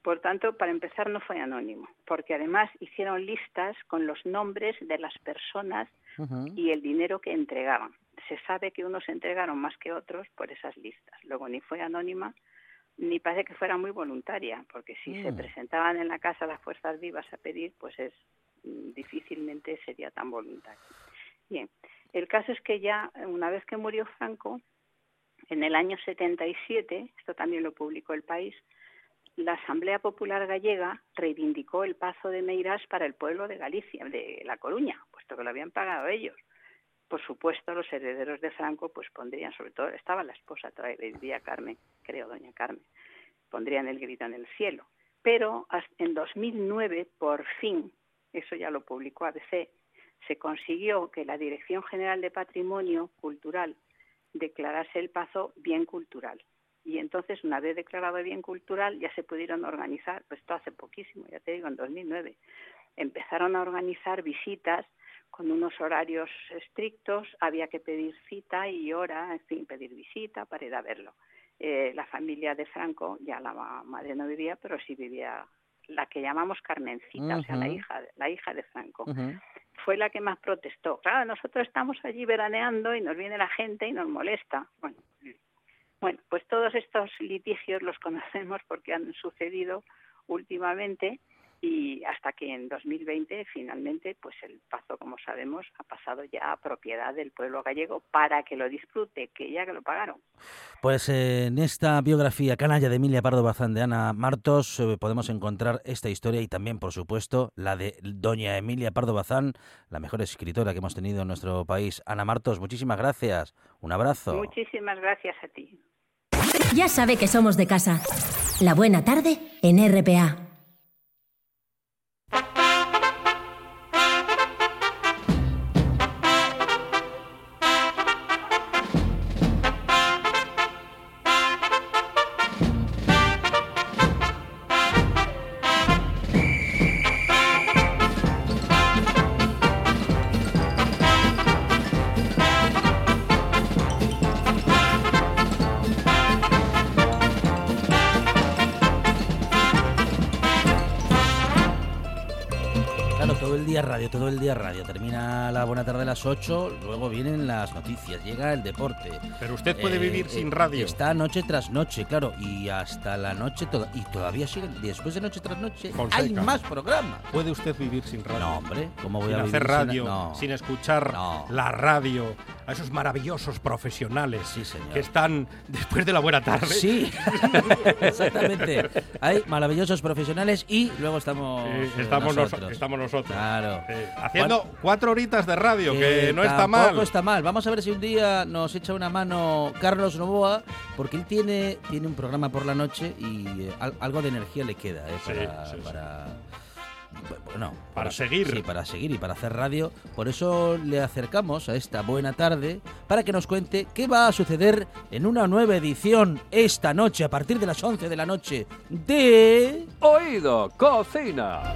Por tanto, para empezar, no fue anónimo, porque además hicieron listas con los nombres de las personas y el dinero que entregaban. Se sabe que unos entregaron más que otros por esas listas. Luego ni fue anónima, ni parece que fuera muy voluntaria, porque si se mm. presentaban en la casa las fuerzas vivas a pedir, pues es difícilmente sería tan voluntario. Bien, el caso es que ya una vez que murió Franco, en el año 77, esto también lo publicó El País, la Asamblea Popular Gallega reivindicó el Pazo de Meirás para el pueblo de Galicia, de La Coruña, puesto que lo habían pagado ellos. Por supuesto, los herederos de Franco pues pondrían, sobre todo, estaba la esposa todavía, vivía Carmen, creo, doña Carmen, pondrían el grito en el cielo. Pero en 2009, por fin, eso ya lo publicó ABC, se consiguió que la Dirección General de Patrimonio Cultural declarase el Pazo bien cultural y entonces una vez declarado bien cultural ya se pudieron organizar, pues esto hace poquísimo, ya te digo, en 2009, empezaron a organizar visitas con unos horarios estrictos, había que pedir cita y hora, en fin, pedir visita para ir a verlo. Eh, la familia de Franco, ya la madre no vivía, pero sí vivía la que llamamos Carmencita, o sea, la hija, la hija de Franco. Fue la que más protestó. Claro, nosotros estamos allí veraneando y nos viene la gente y nos molesta. Bueno, bueno, pues todos estos litigios los conocemos porque han sucedido últimamente y hasta que en 2020 finalmente pues el pazo como sabemos ha pasado ya a propiedad del pueblo gallego para que lo disfrute que ya que lo pagaron.
Pues eh, en esta biografía canalla de Emilia Pardo Bazán de Ana Martos eh, podemos encontrar esta historia y también por supuesto la de doña Emilia Pardo Bazán la mejor escritora que hemos tenido en nuestro país. Ana Martos muchísimas gracias. Un abrazo.
Muchísimas gracias a ti.
Ya sabe que somos de casa. La buena tarde en RPA.
Todo el día radio. Termina la buena tarde a las 8, luego vienen las noticias, llega el deporte.
Pero usted puede eh, vivir sin eh, radio.
Está noche tras noche, claro, y hasta la noche toda, y todavía siguen después de noche tras noche hay más programas.
¿Puede usted vivir sin radio?
No, hombre, ¿cómo voy
a
vivir
hacer radio, sin, escuchar la radio, a esos maravillosos profesionales que están después de la buena tarde?
Sí. Exactamente. Hay maravillosos profesionales y luego estamos
estamos
nosotros.
estamos nosotros.
Claro
haciendo cuatro horitas de radio, que, no está mal.
Tampoco está mal. Vamos a ver si un día nos echa una mano Carlos Novoa, porque él tiene, tiene un programa por la noche y eh, algo de energía le queda eh, para, bueno,
para seguir.
Sí, para seguir y para hacer radio. Por eso le acercamos a esta buena tarde para que nos cuente qué va a suceder en una nueva edición esta noche, a partir de las 11 de la noche, de...
Oído Cocina.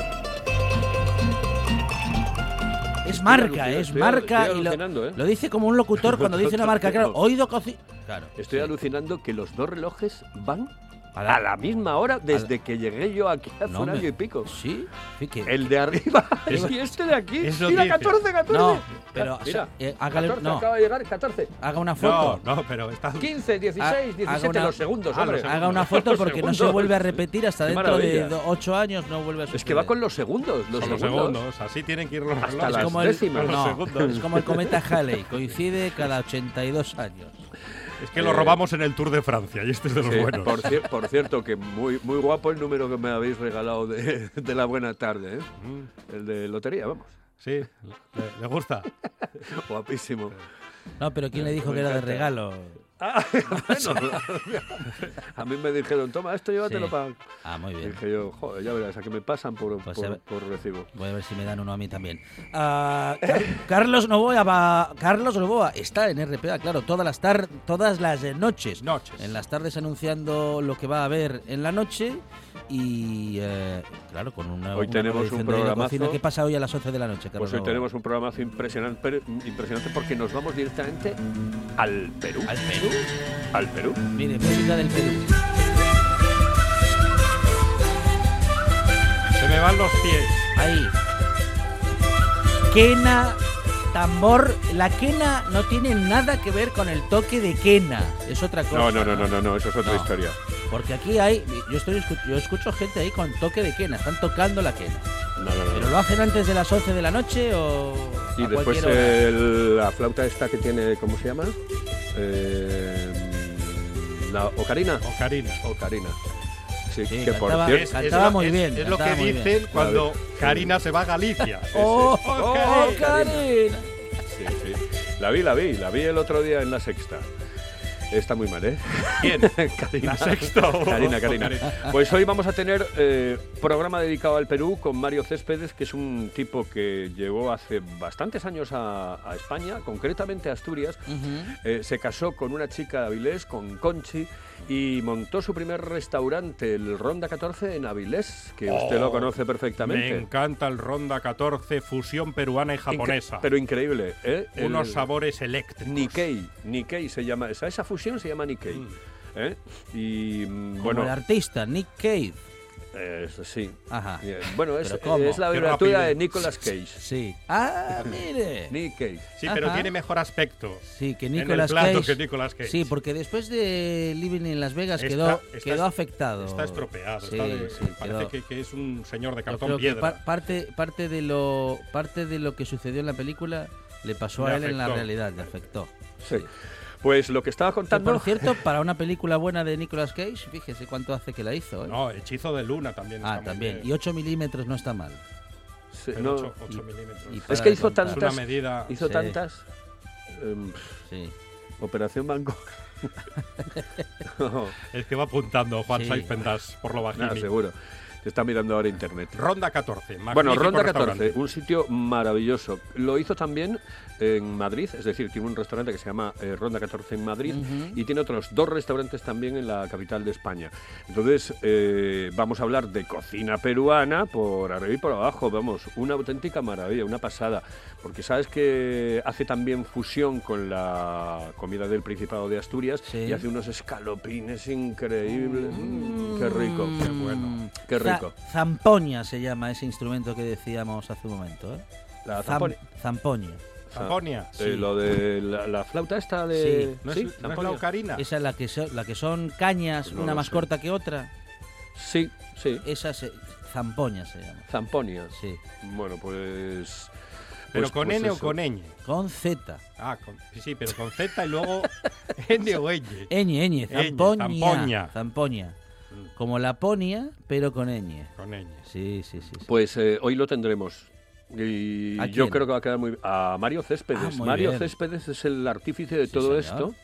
Es marca, es marca. y
¿eh?
lo, dice como un locutor cuando dice una marca, claro, oído cocina. Claro,
estoy alucinando que los dos relojes van
A
A
la-
la, misma hora desde que llegué yo aquí hace
No
un
me-
año y pico.
Sí, sí que-
El de arriba y este de aquí. Mira,
dice.
14, 14.
No, pero, o
Mira,
sea, eh, hágale-
14,
no.
acaba de llegar, 14.
Haga una foto.
No, no, pero está...
15, 16,
Ha-
17,
haga una-
los segundos,
Ah, los segundos.
Haga una foto porque no se
segundos.
vuelve a repetir hasta
Qué
dentro de
maravilla.
do- ocho años, no vuelve a
Es que
suceder.
va con los segundos, los
Son los
segundos.
segundos, así tienen que ir los
Hasta las
es como el,
décimas.
Los
no,
segundos.
es como el cometa Halley, coincide cada 82 años.
Es que lo robamos en el Tour de Francia y este es de los
Sí,
buenos.
por, cier- por cierto, que muy, muy guapo el número que me habéis regalado de, de la buena tarde, ¿eh?
Mm,
El de lotería, vamos.
Sí, le, le gusta.
Guapísimo.
No, pero ¿quién le dijo que era de regalo?
Ah, bueno, a mí me dijeron, toma, esto llévatelo
Sí.
para...
Ah, muy bien.
Dije yo, joder, ya verás, a que me pasan por,
Pues
por, por recibo.
Voy a ver si me dan uno a mí también. Ah, Car- Carlos Novoa va- Carlos Novoa está en RPA, claro, todas las tar todas las noches.
Noches.
En las tardes anunciando lo que va a haber en la noche y eh, claro, con una
Hoy
una
tenemos un programazo.
¿Qué pasa hoy a las 11 de la noche, Carlos
Pues hoy tenemos un programazo impresionante, impresionante porque nos vamos directamente al Perú.
¿Al Perú?
Al Perú.
Mire, música del Perú.
Se me van los pies.
Ahí. Quena, tambor. La quena no tiene nada que ver con el toque de quena. Es otra cosa.
No, no, no, no, no, no, eso es otra
No.
historia.
Porque aquí hay. Yo, estoy, yo escucho gente ahí con toque de quena. Están tocando la quena.
No, no, no,
¿Pero lo hacen antes de las 11 de la noche o.?
Y
a
después
cualquier hora?
el- la flauta esta que tiene, ¿cómo se llama? Eh, la ocarina.
Ocarina.
Ocarina. Sí,
Sí,
que por cierto...
Es,
Cantaba muy bien,
Es lo que
bien.
dicen cuando
Vale.
Karina se va a Galicia.
¡Oh,
Oh,
oh,
Karina.
Karina!
Sí, sí. La vi, la vi, la vi el otro día en la sexta. Está muy mal, ¿eh?
¿Quién?
Karina.
¿La sexta o-
Karina, Karina. Pues hoy vamos a tener eh, programa dedicado al Perú con Mario Céspedes, que es un tipo que llegó hace bastantes años a, a España, concretamente a Asturias. Eh, se casó con una chica de Avilés, con Conchi, y montó su primer restaurante, el Ronda 14 en Avilés, que usted lo
Oh,
conoce
Me
perfectamente.
encanta el Ronda 14, fusión peruana y japonesa.
Incre- pero increíble, ¿eh?
Unos
El-
sabores eléctricos.
Nikkei, Nikkei se llama, esa, esa fusión se llama Nikkei.
Mm.
¿eh? Y mm,
Como
bueno,
el artista, Nick Cave.
Eso sí.
Ajá.
Bien. Bueno, es, es la abreviatura de. Nicolas Cage.
Sí. Ah, mire.
Nick Cage.
Sí, pero
Ajá.
tiene mejor aspecto.
Sí, que
en el
Nicolas
plato
Cage.
que Nicolas Cage.
Sí, porque después de Living in Las Vegas
Está-
quedó,
está
quedó afectado.
Está estropeado.
Sí,
está de-
sí,
parece
quedó-
que, que es un señor de cartón piedra.
pa- parte, parte, de lo, parte de lo que sucedió en la película le pasó
Le
a él en la
afectó.
realidad, le afectó.
Sí. Pues lo que estaba contando.
por cierto, para una película buena de Nicolas Cage, fíjese cuánto hace que la hizo. ¿eh?
No, Hechizo de Luna también.
ah,
está
también.
bien.
Y 8 milímetros no está mal.
Sí,
Pero
no,
ocho- ocho
y-
milímetros.
y
es que hizo
contar.
Es
tantas.
una medida.
Hizo
Sí.
tantas. em,
Sí.
Operación Bangkok. no,
Es que va apuntando Juan
Sí.
Saiz Pendas por lo
nada, seguro. Está mirando ahora internet.
Ronda 14.
Bueno, Ronda
restaurante.
14, un sitio maravilloso. Lo hizo también en Madrid, es decir, tiene un restaurante que se llama eh, Ronda 14 en Madrid y tiene otros dos restaurantes también en la capital de España. Entonces, eh, vamos a hablar de cocina peruana por arriba y por abajo, vamos, una auténtica maravilla, una pasada, porque sabes que hace también fusión con la comida del Principado de Asturias
Sí.
y hace unos escalopines increíbles. Mm, qué rico, qué bueno, qué
Za-
rico.
Zampoña se llama ese instrumento que decíamos hace un momento. ¿eh?
La
Zam- zampoña.
Zamponia.
Eh, lo de la, la flauta esta de...
Sí.
¿No es,
¿Sí?
no es
Zampoña.
la ocarina?
Esa es la que, so- la que son cañas,
No
una más
sé.
corta que otra.
Sí, sí.
Esa se, zampoña se llama.
Zamponia.
Sí.
Bueno, pues...
¿Pero
pues-
con
pues
N o con ñ?
Con Z.
Ah, con- sí, pero con Z y luego N o ñ.
Eñe, eñe,
Eñe,
zampoña.
zampoña.
Zampoña. Como la ponia, pero con ñ.
Con ñ.
Sí, sí, sí. sí.
Pues eh, hoy lo tendremos. Y
¿A
yo creo que va a quedar muy A Mario Céspedes.
Ah, muy
Mario
bien.
Céspedes es el artífice de
Sí,
todo
señor.
esto.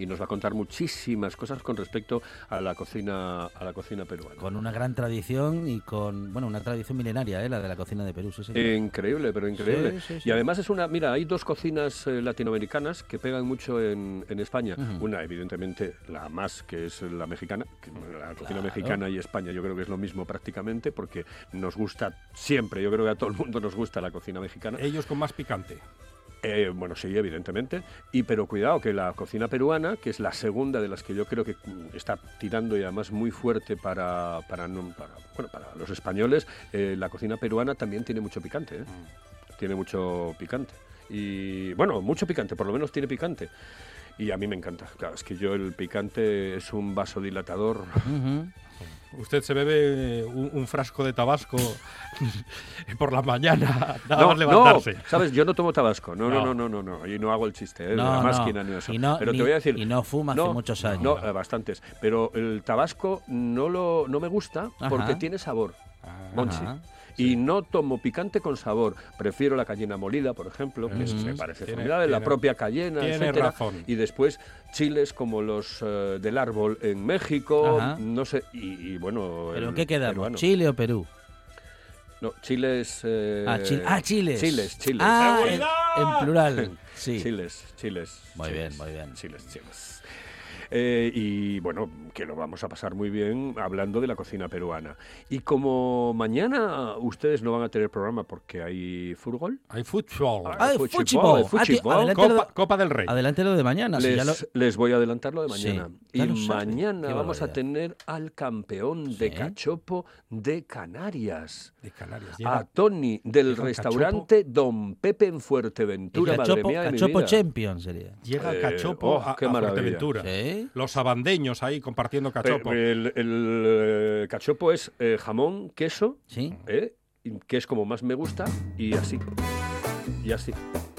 Y nos va a contar muchísimas cosas con respecto a la cocina, a la cocina peruana.
Con una gran tradición y con, bueno, una tradición milenaria, ¿eh? la de la cocina de Perú. Sí.
Increíble, pero increíble.
Sí, sí, sí.
Y además es una, mira, hay dos cocinas eh, latinoamericanas que pegan mucho en, en España. Una, evidentemente, la más, que es la mexicana. que la cocina
Claro.
mexicana y España yo creo que es lo mismo prácticamente, porque nos gusta siempre, yo creo que a todo el mundo nos gusta la cocina mexicana.
Ellos con más picante.
Eh, bueno, sí, evidentemente. Y pero cuidado, que la cocina peruana, que es la segunda de las que yo creo que mm, está tirando y además muy fuerte para, para, no- para, bueno, para los españoles, eh, la cocina peruana también tiene mucho picante. ¿eh? Tiene mucho picante. Y bueno, mucho picante, por lo menos tiene picante. Y a mí me encanta. Claro, es que yo el picante es un vasodilatador.
Usted se bebe un, un frasco de tabasco por la mañana, nada
no,
más levantarse.
no, sabes, yo no tomo tabasco. No, no,
No.
no, no. Y no hago el chiste, ¿eh?
No,
eso.
Y no-
Pero
ni-
te voy a decir.
y no fuma hace muchos años.
No, eh, bastantes. Pero el tabasco no lo no me gusta porque tiene sabor.
Ah,
Monchi.
Ajá.
Y no tomo picante con sabor. Prefiero la cayena molida, por ejemplo, que es-
Ujú.
me parece
Tiene-
formidable, la
tiene-
propia cayena,
tiene
etcétera.
razón.
Y después chiles como los eh, del árbol en México,
Ajá.
no sé, y, y bueno...
¿Pero
el
en qué quedamos?
peruano.
¿Chile o Perú?
No, chiles... eh,
Ah, Chile. Ah, chiles.
Chiles, chiles.
Ah, en, en plural. Sí.
Chiles, chiles.
Muy
chiles,
bien, muy bien.
Chiles, chiles. Eh, y bueno, que lo vamos a pasar muy bien hablando de la cocina peruana. Y como mañana ustedes no van a tener programa porque hay fútbol.
Hay fútbol.
Ah,
Hay fútbol,
fútbol. Ah,
Copa, del Rey.
Adelante lo de mañana. si
Les,
ya lo-
les voy a adelantar lo de mañana. y
sabe.
mañana vamos a tener al campeón de
Sí.
cachopo de Canarias.
de Canarias.
A
Llega-
Tony del restaurante Don Pepe en Fuerteventura, madre
cachopo,
mía de mi
cachopo
vida.
champion sería.
Llega
Eh,
Cachopo
oh,
a,
qué
a
maravilla.
Fuerteventura.
Sí.
Los abandeños ahí compartiendo Cachopo.
El, el, eh, cachopo es eh, jamón, queso,
Sí.
¿eh? que es como más me gusta, y así. Y así.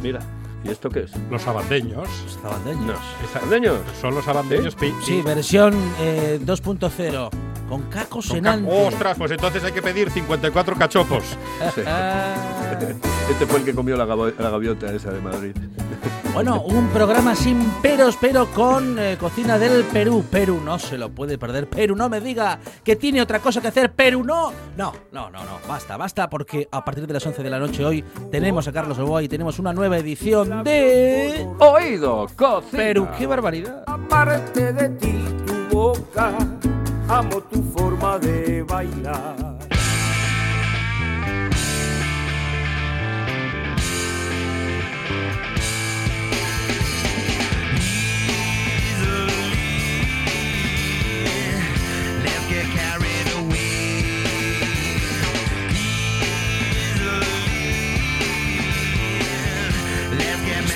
Mira, ¿y esto qué es?
Los abandeños.
Los zabandeños.
No. ¿Abandeños?
Son los abandeños.
Sí,
pi-
versión eh, 2.0. Con cacos
con
en
ca-
antes.
Ostras, pues entonces hay que pedir 54 cachopos.
Sí. Este fue el que comió la, la gaviota esa de Madrid.
Bueno, un programa sin peros, pero con eh, cocina del Perú. Perú no se lo puede perder. Perú no me diga que tiene otra cosa que hacer. Perú no. No, no, no, no. Basta, basta, porque a partir de las 11 de la noche hoy tenemos a Carlos Oboa y tenemos una nueva edición de...
Oído, cocina.
Perú, qué barbaridad.
Aparte de ti, tu boca, amo tu forma de bailar.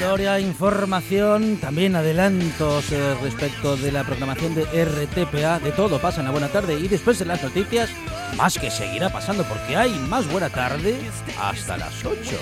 Historia, información, también adelantos eh, respecto de la programación de RTPA. De todo pasa en la buena tarde y después de las noticias, más que seguirá pasando porque hay más buena tarde hasta las 8.